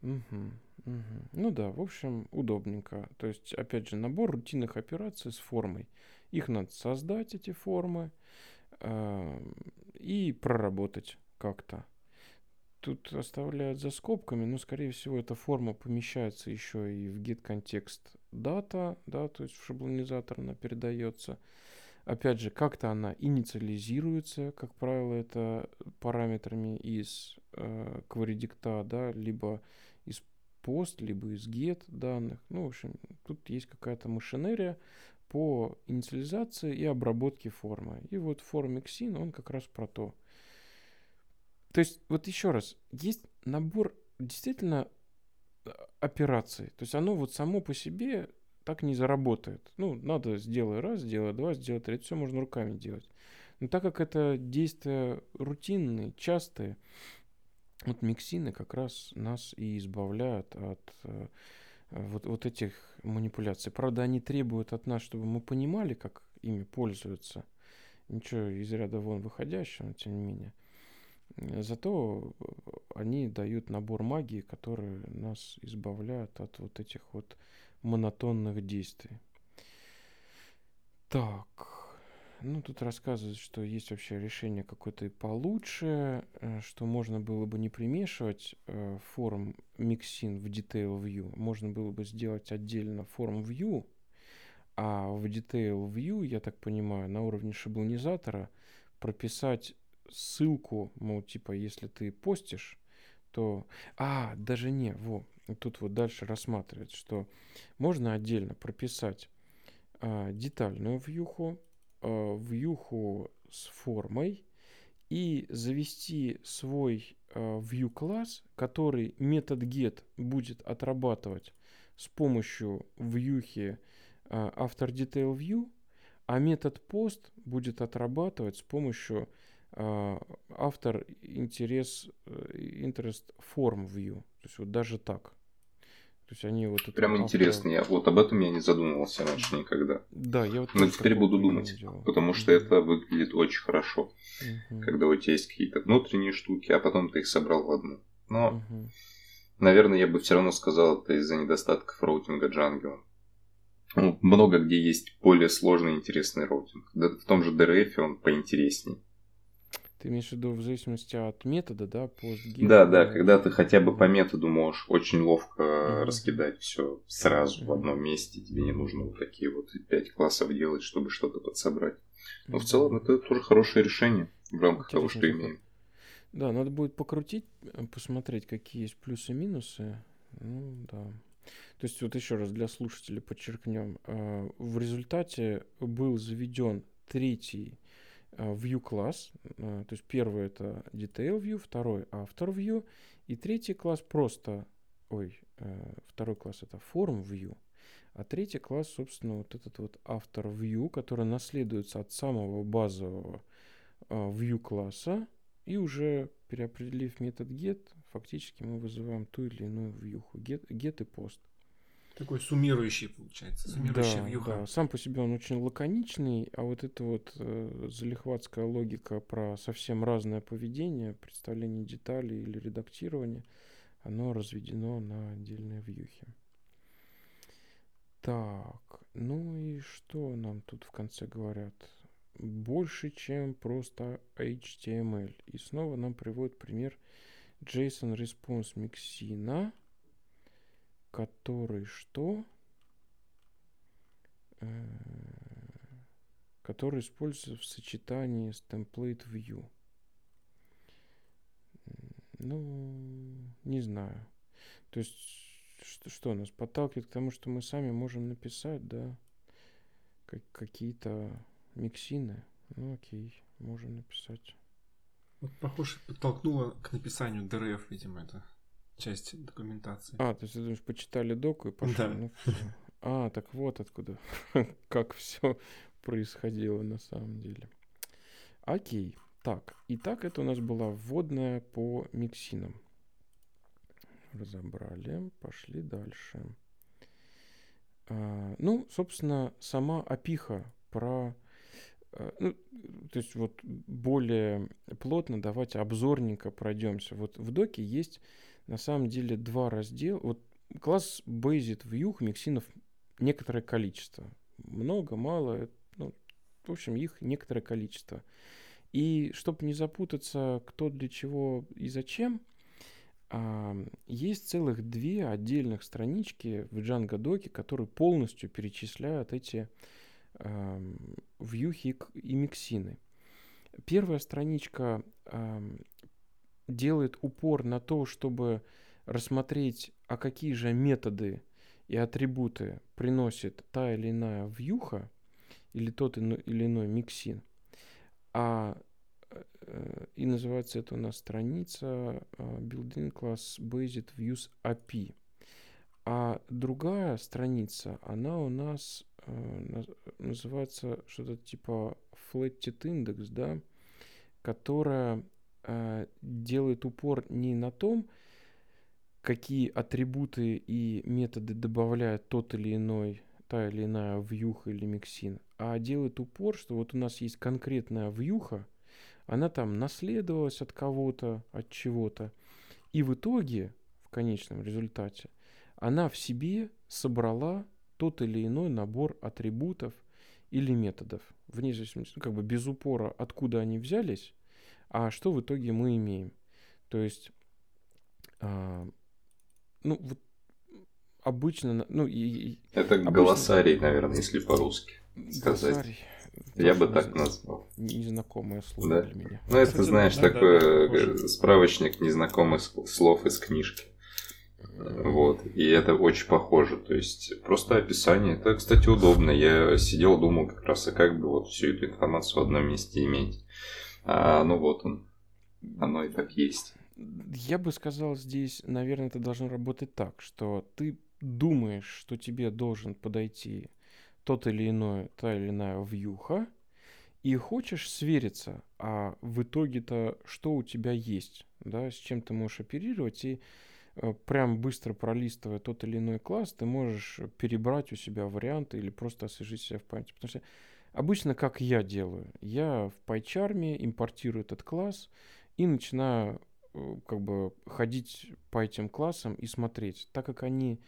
Угу, угу. Ну да, в общем, удобненько. То есть, опять же, набор рутинных операций с формой. Их надо создать, эти формы, э, и проработать как-то. Тут оставляют за скобками, но, скорее всего, эта форма помещается еще и в get контекст дата, да, то есть в шаблонизатор она передается. Опять же, как-то она инициализируется, как правило, это параметрами из э, query да, либо из пост, либо из get данных. Ну, в общем, тут есть какая-то машинерия по инициализации и обработке формы. И вот форм Xin, он как раз про то. То есть, вот еще раз, есть набор действительно э, операций. То есть оно вот само по себе так не заработает. Ну, надо сделай раз, сделай два, сделай три. Это все можно руками делать. Но так как это действия рутинные, частые, вот миксины как раз нас и избавляют от э, вот, вот этих манипуляций. Правда, они требуют от нас, чтобы мы понимали, как ими пользуются. Ничего из ряда вон выходящего, но тем не менее. Зато они дают набор магии, которые нас избавляют от вот этих вот монотонных действий. Так, ну тут рассказывают, что есть вообще решение какое-то и получше, э, что можно было бы не примешивать э, форм миксин в Detail View, можно было бы сделать отдельно форм View, а в Detail View, я так понимаю, на уровне шаблонизатора прописать ссылку, мол, типа, если ты постишь, то... А, даже не, во, тут вот дальше рассматривается, что можно отдельно прописать а, детальную вьюху, а, вьюху с формой и завести свой а, view класс, который метод get будет отрабатывать с помощью вьюхи а, автор detail view, а метод post будет отрабатывать с помощью автор интерес, interest form view. То есть вот даже так. То есть они вот Прям интересно, я вот об этом я не задумывался раньше никогда. Да, я вот Но теперь буду думать, потому что mm-hmm. это выглядит очень хорошо, mm-hmm. когда у тебя есть какие-то внутренние штуки, а потом ты их собрал в одну. Но, mm-hmm. наверное, я бы все равно сказал, это из-за недостатков роутинга Django. Ну, много где есть более сложный интересный роутинг. В том же DRF он поинтереснее. Ты имеешь в виду в зависимости от метода, да, post, get? Да, да, когда ты хотя бы по методу можешь очень ловко mm-hmm. раскидать все сразу mm-hmm. в одном месте, тебе не нужно вот такие вот пять классов делать, чтобы что-то подсобрать. Но mm-hmm. в целом это тоже хорошее решение в рамках Интересно, того, что имеем. Да, надо будет покрутить, э, посмотреть, какие есть плюсы и минусы. Ну, да. То есть вот еще раз для слушателей подчеркнем. Э, в результате был заведен третий Э, view класс. Э, то есть первый это detail view, второй author view, и третий класс просто, ой, э, второй класс это form view, а третий класс, собственно, вот этот вот author view, который наследуется от самого базового view класса, и уже переопределив метод get, фактически мы вызываем ту или иную view, get, get и post. Такой суммирующий, получается, суммирующий да, вьюха. Да, сам по себе он очень лаконичный, а вот эта вот э, залихватская логика про совсем разное поведение, представление деталей или редактирование, оно разведено на отдельные вьюхи. Так, ну и что нам тут в конце говорят? Больше, чем просто HTML. И снова нам приводит пример JSON Response Mixina – который что? Э, который используется в сочетании с template view. Ну, не знаю. То есть, что, что нас подталкивает к тому, что мы сами можем написать, да, как, какие-то миксины. Ну, окей, можем написать. Вот, похоже, подтолкнуло к написанию DRF, видимо, это часть документации. А, то есть ты думаешь, почитали доку и пошли? Да. Ну, а, так вот откуда, (laughs) как все происходило на самом деле. Окей. Так, итак, это у нас была вводная по миксинам. Разобрали, пошли дальше. А, ну, собственно, сама опиха про... А, ну, то есть вот более плотно давайте обзорненько пройдемся. Вот в доке есть на самом деле два раздела. Вот класс Basic View миксинов некоторое количество. Много, мало, ну, в общем, их некоторое количество. И чтобы не запутаться, кто для чего и зачем, а, есть целых две отдельных странички в Django доке, которые полностью перечисляют эти вьюхи и миксины. Первая страничка делает упор на то, чтобы рассмотреть, а какие же методы и атрибуты приносит та или иная вьюха или тот или иной миксин. А э, и называется это у нас страница э, Building Class Based Views API. А другая страница, она у нас э, называется что-то типа Flatted Index, да, которая э, делает упор не на том, какие атрибуты и методы добавляет тот или иной, та или иная вьюха или миксин, а делает упор, что вот у нас есть конкретная вьюха, она там наследовалась от кого-то, от чего-то. И в итоге, в конечном результате, она в себе собрала тот или иной набор атрибутов или методов, вне зависимости, ну, как бы без упора, откуда они взялись, а что в итоге мы имеем. То есть, а, ну, вот обычно, ну, и, Это обычно, голосарий, наверное, если по-русски сказать. Голосарий. Я бы так назвал. Незнакомое слово да? для меня. Ну, это, знаешь, да, такой да, да, справочник незнакомых слов из книжки. Вот. И это очень похоже. То есть, просто описание. Это, кстати, удобно. Я сидел, думал как раз, а как бы вот всю эту информацию в одном месте иметь. А, ну вот он. Оно и так есть. Я бы сказал здесь, наверное, это должно работать так, что ты думаешь, что тебе должен подойти тот или иной, та или иная вьюха, и хочешь свериться, а в итоге-то что у тебя есть, да, с чем ты можешь оперировать, и э, прям быстро пролистывая тот или иной класс, ты можешь перебрать у себя варианты или просто освежить себя в памяти. Потому что обычно как я делаю, я в PyCharm импортирую этот класс и начинаю э, как бы ходить по этим классам и смотреть, так как они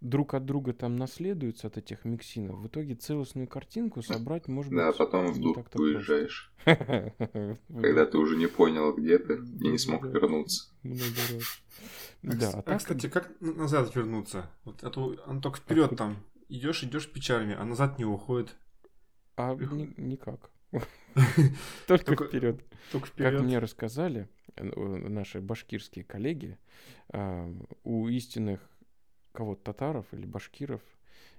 друг от друга там наследуются от этих миксинов, в итоге целостную картинку собрать может да, быть Да, потом в дух уезжаешь. (laughs) Когда ты уже не понял, где ты, и не смог вернуться. А да, а, а кстати, как назад вернуться? Вот это он только вперед там идешь, идешь печальми, а назад не уходит. А никак. (laughs) Только вперед. Только вперед. Как мне рассказали э, наши башкирские коллеги, а, у истинных кого татаров или башкиров.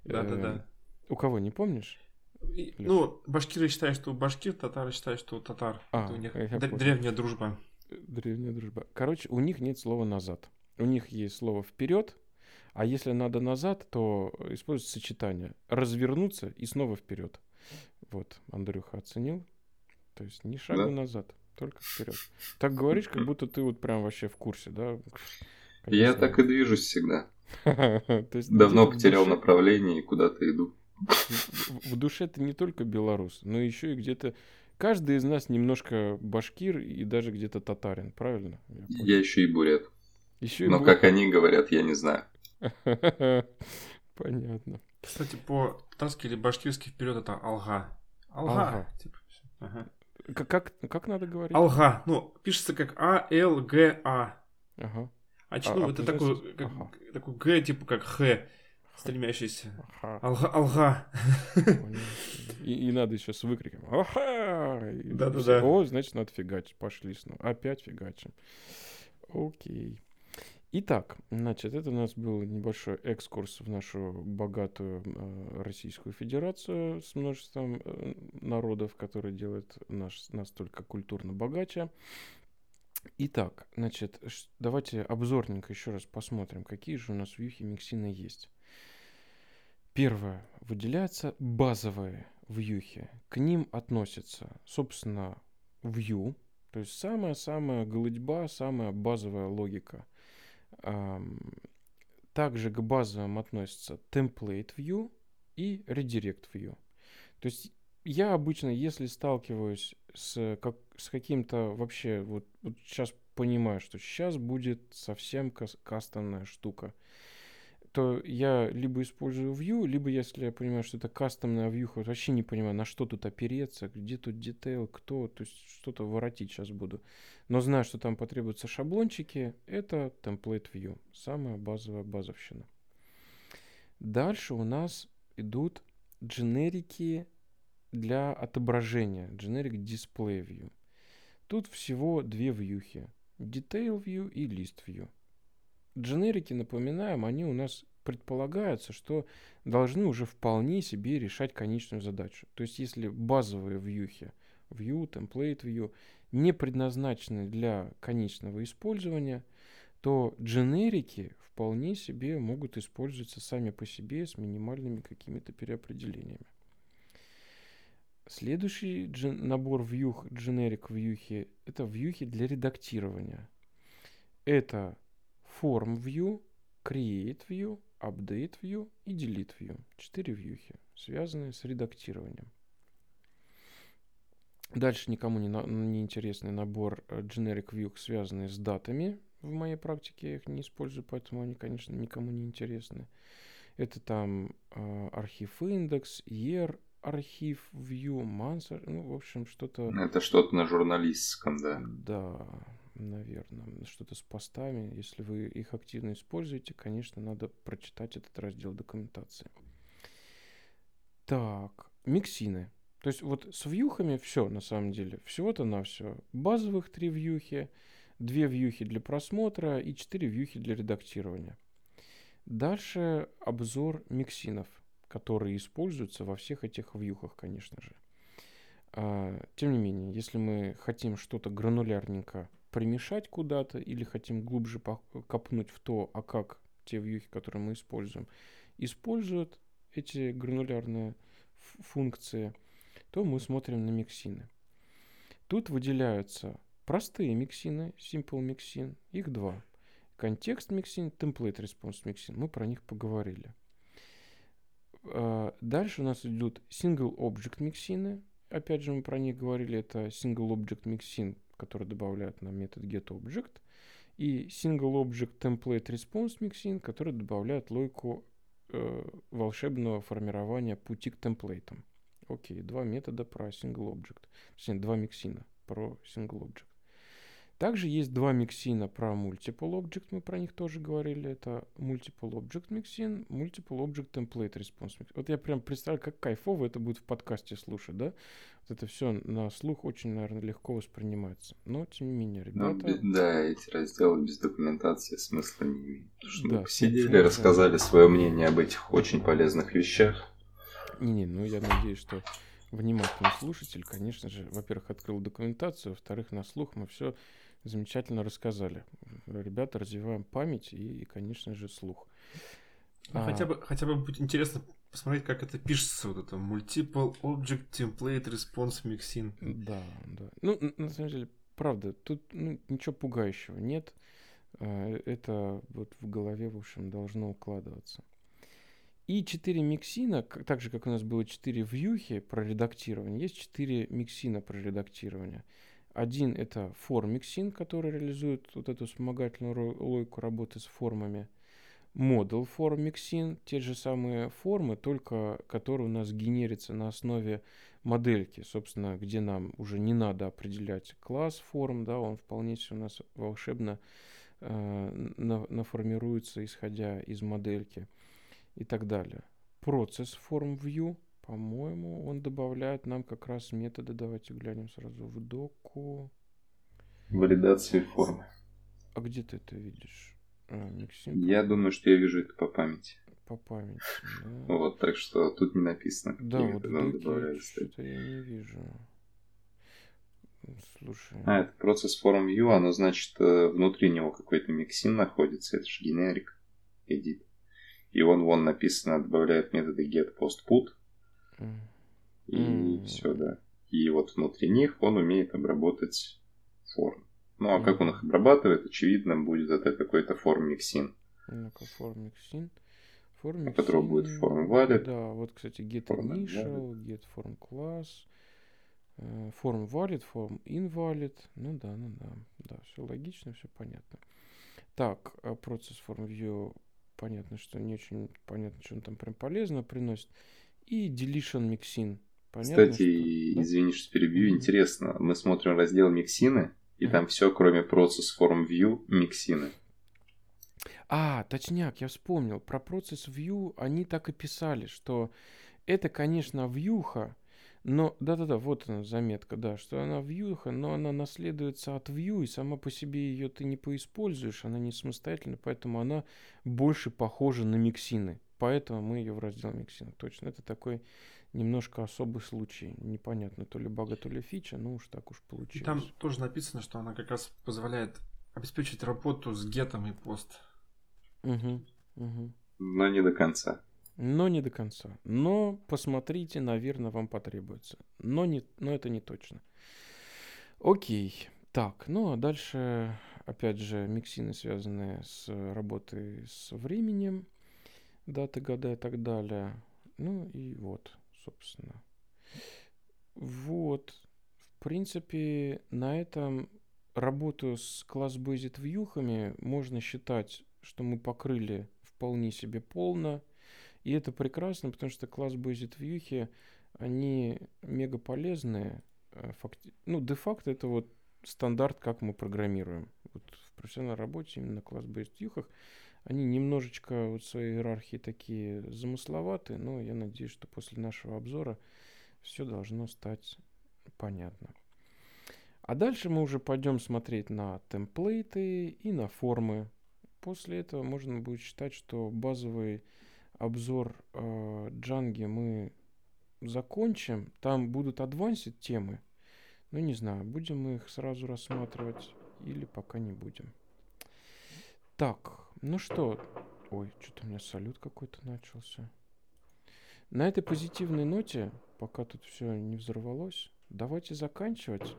Да, да, да. У кого, не помнишь? И, ну, башкиры считают, что башкир, татары считают, что татар. А, Это у них древняя дружба. Древняя дружба. Короче, у них нет слова назад. У них есть слово вперед, а если надо назад, то используется сочетание развернуться и снова вперед. Вот, Андрюха оценил. То есть ни шага да. назад, только вперед. Так говоришь, как будто ты вот прям вообще в курсе, да? Конечно. Я так и движусь всегда. (laughs) Давно потерял направление и куда-то иду. В душе ты не только белорус, но еще и где-то... Каждый из нас немножко башкир и даже где-то татарин, правильно? Я, еще и бурят. Еще и но как они говорят, я не знаю. (laughs) Понятно. Кстати, по-татарски или башкирски вперед это алга. Алга. Типа, ага. Как, как надо говорить? Алга. Ну, пишется как А-Л-Г-А. Ага. А, а, ну, это такой, как, ага. такой Г, типа как Х, стремящийся. Ага. Алга. алга. И, и надо еще с выкриком. Ага! Да-да-да. О, значит, надо фигачить. Пошли снова. Опять фигачим. Окей. Итак, значит, это у нас был небольшой экскурс в нашу богатую э, Российскую Федерацию с множеством э, народов, которые делают наш, нас только культурно богаче. Итак, значит, давайте обзорненько еще раз посмотрим, какие же у нас вьюхи миксины есть. Первое. Выделяются базовые вьюхи. К ним относятся, собственно, view, то есть самая-самая голытьба, самая базовая логика. Также к базовым относятся template view и redirect view. То есть я обычно, если сталкиваюсь с, как, с каким-то вообще, вот, вот сейчас понимаю, что сейчас будет совсем кас- кастомная штука, то я либо использую view, либо если я понимаю, что это кастомная view, вообще не понимаю, на что тут опереться, где тут детейл, кто, то есть что-то воротить сейчас буду. Но знаю, что там потребуются шаблончики, это template view, самая базовая базовщина. Дальше у нас идут дженерики для отображения Generic Display View. Тут всего две вьюхи. Detail View и List View. Дженерики, напоминаем, они у нас предполагаются, что должны уже вполне себе решать конечную задачу. То есть, если базовые вьюхи, view, template view, не предназначены для конечного использования, то дженерики вполне себе могут использоваться сами по себе с минимальными какими-то переопределениями. Следующий джен, набор вьюх, generic вьюхи, это вьюхи для редактирования. Это form view, create view, update view и delete view. Четыре вьюхи, связанные с редактированием. Дальше никому не, на, не интересный набор э, generic view, связанный с датами. В моей практике я их не использую, поэтому они, конечно, никому не интересны. Это там э, архив индекс, year архив, view, mansard, ну, в общем, что-то... Это что-то на журналистском, да? Да, наверное, что-то с постами. Если вы их активно используете, конечно, надо прочитать этот раздел документации. Так, миксины. То есть вот с вьюхами все на самом деле. Всего-то на все. Базовых три вьюхи, две вьюхи для просмотра и четыре вьюхи для редактирования. Дальше обзор миксинов, которые используются во всех этих вьюхах, конечно же. А, тем не менее, если мы хотим что-то гранулярненько примешать куда-то или хотим глубже копнуть в то, а как те вьюхи, которые мы используем, используют эти гранулярные функции, то мы смотрим на миксины. Тут выделяются простые миксины, simple миксин, их два. Контекст миксин, template response миксин, мы про них поговорили. А, дальше у нас идут single object миксины, опять же мы про них говорили, это single object mixin, который добавляют на метод getObject, и single object template response mixin, который добавляет логику э, волшебного формирования пути к темплейтам. Окей, два метода про single object, точнее, два миксина про single object. Также есть два миксина про Multiple Object, мы про них тоже говорили. Это Multiple Object Mixin, Multiple Object Template Response Mixin. Вот я прям представляю, как кайфово это будет в подкасте слушать, да? Вот это все на слух очень, наверное, легко воспринимается. Но, тем не менее, ребята... Ну, да, эти разделы без документации смысла не имеют. Потому что да, мы посидели, рассказали свое мнение об этих очень полезных вещах. Не-не, ну я надеюсь, что внимательный слушатель, конечно же, во-первых, открыл документацию, во-вторых, на слух мы все замечательно рассказали. Ребята, развиваем память и, конечно же, слух. Ну, а... хотя, бы, хотя бы будет интересно посмотреть, как это пишется, вот это Multiple Object Template Response Mixin. Да, да. Ну, на самом деле, правда, тут ну, ничего пугающего нет. А, это вот в голове, в общем, должно укладываться. И 4 миксина, так же, как у нас было 4 вьюхи про редактирование, есть 4 миксина про редактирование. Один это формиксин, который реализует вот эту вспомогательную логику работы с формами. Model формиксин, те же самые формы, только которые у нас генерятся на основе модельки, собственно, где нам уже не надо определять класс форм, да, он вполне себе у нас волшебно э, на, наформируется, исходя из модельки и так далее. Процесс форм view – по-моему, он добавляет нам как раз методы. Давайте глянем сразу в доку. Валидации формы. А где ты это видишь? А? Я думаю, что я вижу это по памяти. По памяти, да. Вот, так что тут не написано. Да, вот что-то я не вижу. Слушай. А, это процесс форм view, оно значит, э, внутри него какой-то миксин находится, это же генерик, edit. И он вон написано, добавляет методы get, post, put. И mm. все, да. И вот внутри них он умеет обработать форм. Ну, а mm. как он их обрабатывает, очевидно, будет это какой-то форм-миксин. Ну-ка, форм-миксин. Форм у которого будет форм valid. Да, вот, кстати, get initial, get form class, form valid, form invalid. Ну да, ну да, да, все логично, все понятно. Так, процесс form view, понятно, что не очень понятно, что он там прям полезно приносит и deletion mixin. Понятно, Кстати, что... извини, что перебью, интересно, мы смотрим раздел миксины, и mm-hmm. там все, кроме процесс form view, миксины. А, точняк, я вспомнил. Про процесс view они так и писали, что это, конечно, вьюха, но, да-да-да, вот она заметка, да, что она вьюха, но она наследуется от view, и сама по себе ее ты не поиспользуешь, она не самостоятельна, поэтому она больше похожа на миксины. Поэтому мы ее в раздел миксин. Точно, это такой немножко особый случай. Непонятно, то ли бага, то ли фича, но уж так уж получилось. И там тоже написано, что она как раз позволяет обеспечить работу с get 'ом и post. Угу, угу. Но не до конца. Но не до конца. Но посмотрите, наверное, вам потребуется. Но, не, но это не точно. Окей. Так, ну а дальше, опять же, миксины, связанные с работой с временем даты, года и так далее. Ну и вот, собственно. Вот, в принципе, на этом работу с класс-бейзит вьюхами можно считать, что мы покрыли вполне себе полно. И это прекрасно, потому что класс-бейзит вьюхи, они мега полезные. Э, факти... Ну, де-факто это вот стандарт, как мы программируем. Вот в профессиональной работе именно класс-бейзит вьюхах они немножечко вот своей иерархии такие замысловатые, но я надеюсь, что после нашего обзора все должно стать понятно. А дальше мы уже пойдем смотреть на темплейты и на формы. После этого можно будет считать, что базовый обзор э, Django мы закончим. Там будут advanced темы. Ну, не знаю, будем мы их сразу рассматривать или пока не будем. Так, ну что, ой, что-то у меня салют какой-то начался. На этой позитивной ноте, пока тут все не взорвалось, давайте заканчивать.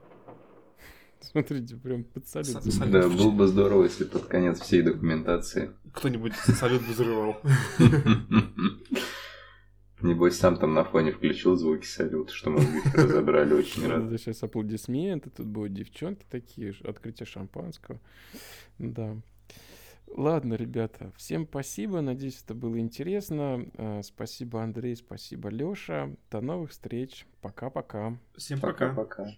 (laughs) Смотрите, прям под салют. Да, было бы здорово, если под конец всей документации. Кто-нибудь салют взрывал. (laughs) (laughs) Небось, сам там на фоне включил звуки салют, что мы разобрали очень рад. Сейчас аплодисменты, тут будут девчонки такие, открытие шампанского. Да. Ладно, ребята, всем спасибо. Надеюсь, это было интересно. Э, спасибо, Андрей, спасибо, Лёша. До новых встреч. Пока-пока. Всем пока. Пока-пока.